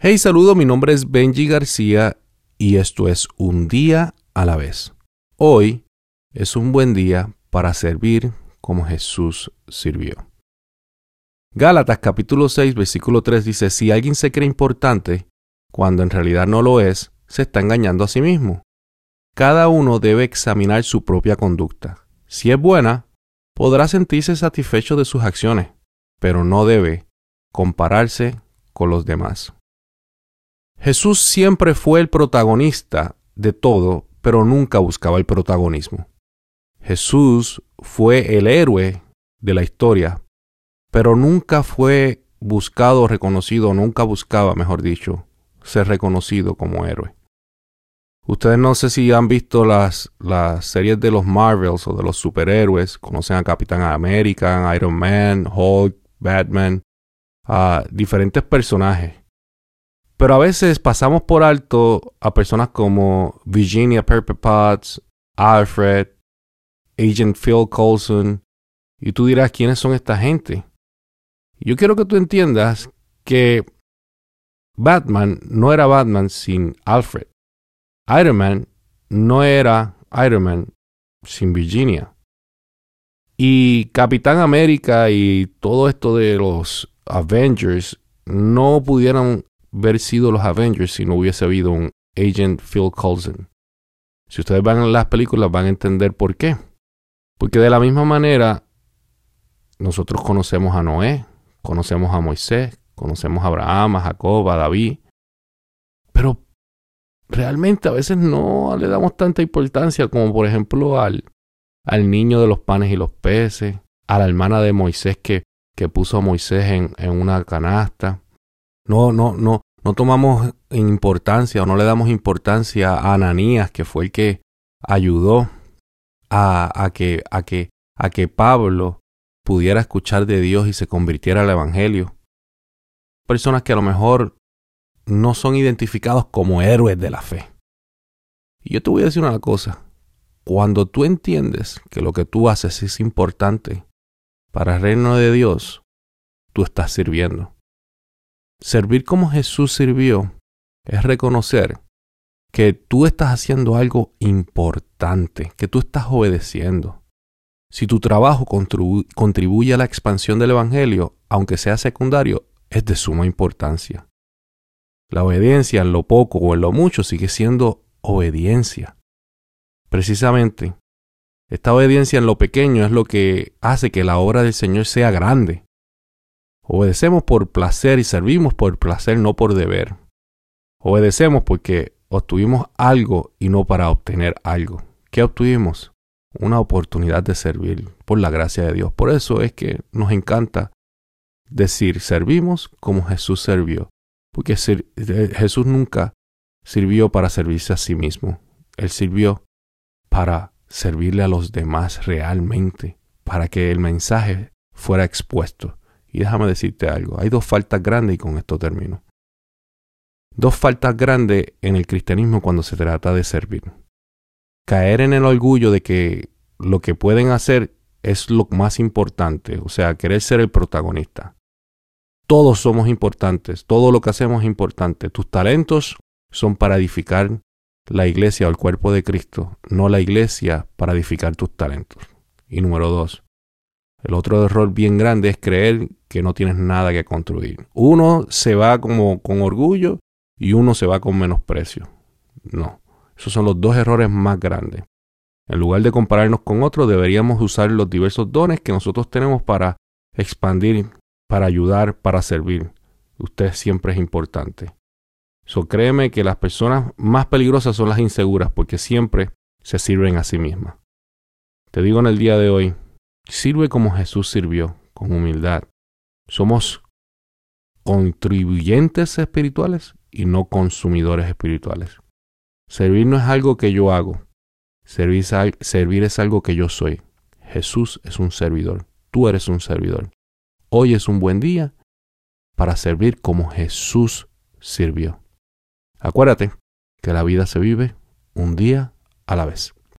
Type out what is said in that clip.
Hey, saludo, mi nombre es Benji García y esto es Un día a la vez. Hoy es un buen día para servir como Jesús sirvió. Gálatas capítulo 6 versículo 3 dice, si alguien se cree importante, cuando en realidad no lo es, se está engañando a sí mismo. Cada uno debe examinar su propia conducta. Si es buena, podrá sentirse satisfecho de sus acciones, pero no debe compararse con los demás. Jesús siempre fue el protagonista de todo, pero nunca buscaba el protagonismo. Jesús fue el héroe de la historia, pero nunca fue buscado reconocido, nunca buscaba, mejor dicho, ser reconocido como héroe. Ustedes no sé si han visto las, las series de los Marvels o de los superhéroes, conocen a Capitán América, Iron Man, Hulk, Batman, a diferentes personajes. Pero a veces pasamos por alto a personas como Virginia Pepper Potts, Alfred, Agent Phil Coulson, y tú dirás quiénes son esta gente. Yo quiero que tú entiendas que Batman no era Batman sin Alfred. Iron Man no era Iron Man sin Virginia. Y Capitán América y todo esto de los Avengers no pudieran haber sido los Avengers si no hubiese habido un Agent Phil Coulson. Si ustedes van a las películas van a entender por qué. Porque de la misma manera, nosotros conocemos a Noé, conocemos a Moisés, conocemos a Abraham, a Jacob, a David. Pero realmente a veces no le damos tanta importancia como por ejemplo al, al niño de los panes y los peces, a la hermana de Moisés que, que puso a Moisés en, en una canasta. No, no, no, no tomamos importancia o no le damos importancia a Ananías, que fue el que ayudó a, que, a, que, a que Pablo pudiera escuchar de Dios y se convirtiera al Evangelio. Personas que a lo mejor no son identificados como héroes de la fe. Y yo te voy a decir una cosa. Cuando tú entiendes que lo que tú haces es importante para el reino de Dios, tú estás sirviendo. Servir como Jesús sirvió es reconocer que tú estás haciendo algo importante, que tú estás obedeciendo. Si tu trabajo contribuye a la expansión del Evangelio, aunque sea secundario, es de suma importancia. La obediencia en lo poco o en lo mucho sigue siendo obediencia. Precisamente, esta obediencia en lo pequeño es lo que hace que la obra del Señor sea grande. Obedecemos por placer y servimos por placer, no por deber. Obedecemos porque obtuvimos algo y no para obtener algo. ¿Qué obtuvimos? Una oportunidad de servir por la gracia de Dios. Por eso es que nos encanta decir, servimos como Jesús sirvió. Porque eh, Jesús nunca sirvió para servirse a sí mismo. Él sirvió para servirle a los demás realmente, para que el mensaje fuera expuesto. Y déjame decirte algo, hay dos faltas grandes y con esto termino. Dos faltas grandes en el cristianismo cuando se trata de servir. Caer en el orgullo de que lo que pueden hacer es lo más importante, o sea, querer ser el protagonista. Todos somos importantes, todo lo que hacemos es importante. Tus talentos son para edificar la iglesia o el cuerpo de Cristo, no la iglesia para edificar tus talentos. Y número dos, el otro error bien grande es creer que no tienes nada que construir. Uno se va como con orgullo y uno se va con menosprecio. No, esos son los dos errores más grandes. En lugar de compararnos con otros, deberíamos usar los diversos dones que nosotros tenemos para expandir, para ayudar, para servir. Usted siempre es importante. So, créeme que las personas más peligrosas son las inseguras porque siempre se sirven a sí mismas. Te digo en el día de hoy, sirve como Jesús sirvió, con humildad. Somos contribuyentes espirituales y no consumidores espirituales. Servir no es algo que yo hago. Servir, es algo que yo soy. Jesús es un servidor. Tú eres un servidor. Hoy es un buen día para servir como Jesús sirvió. Acuérdate que la vida se vive un día a la vez.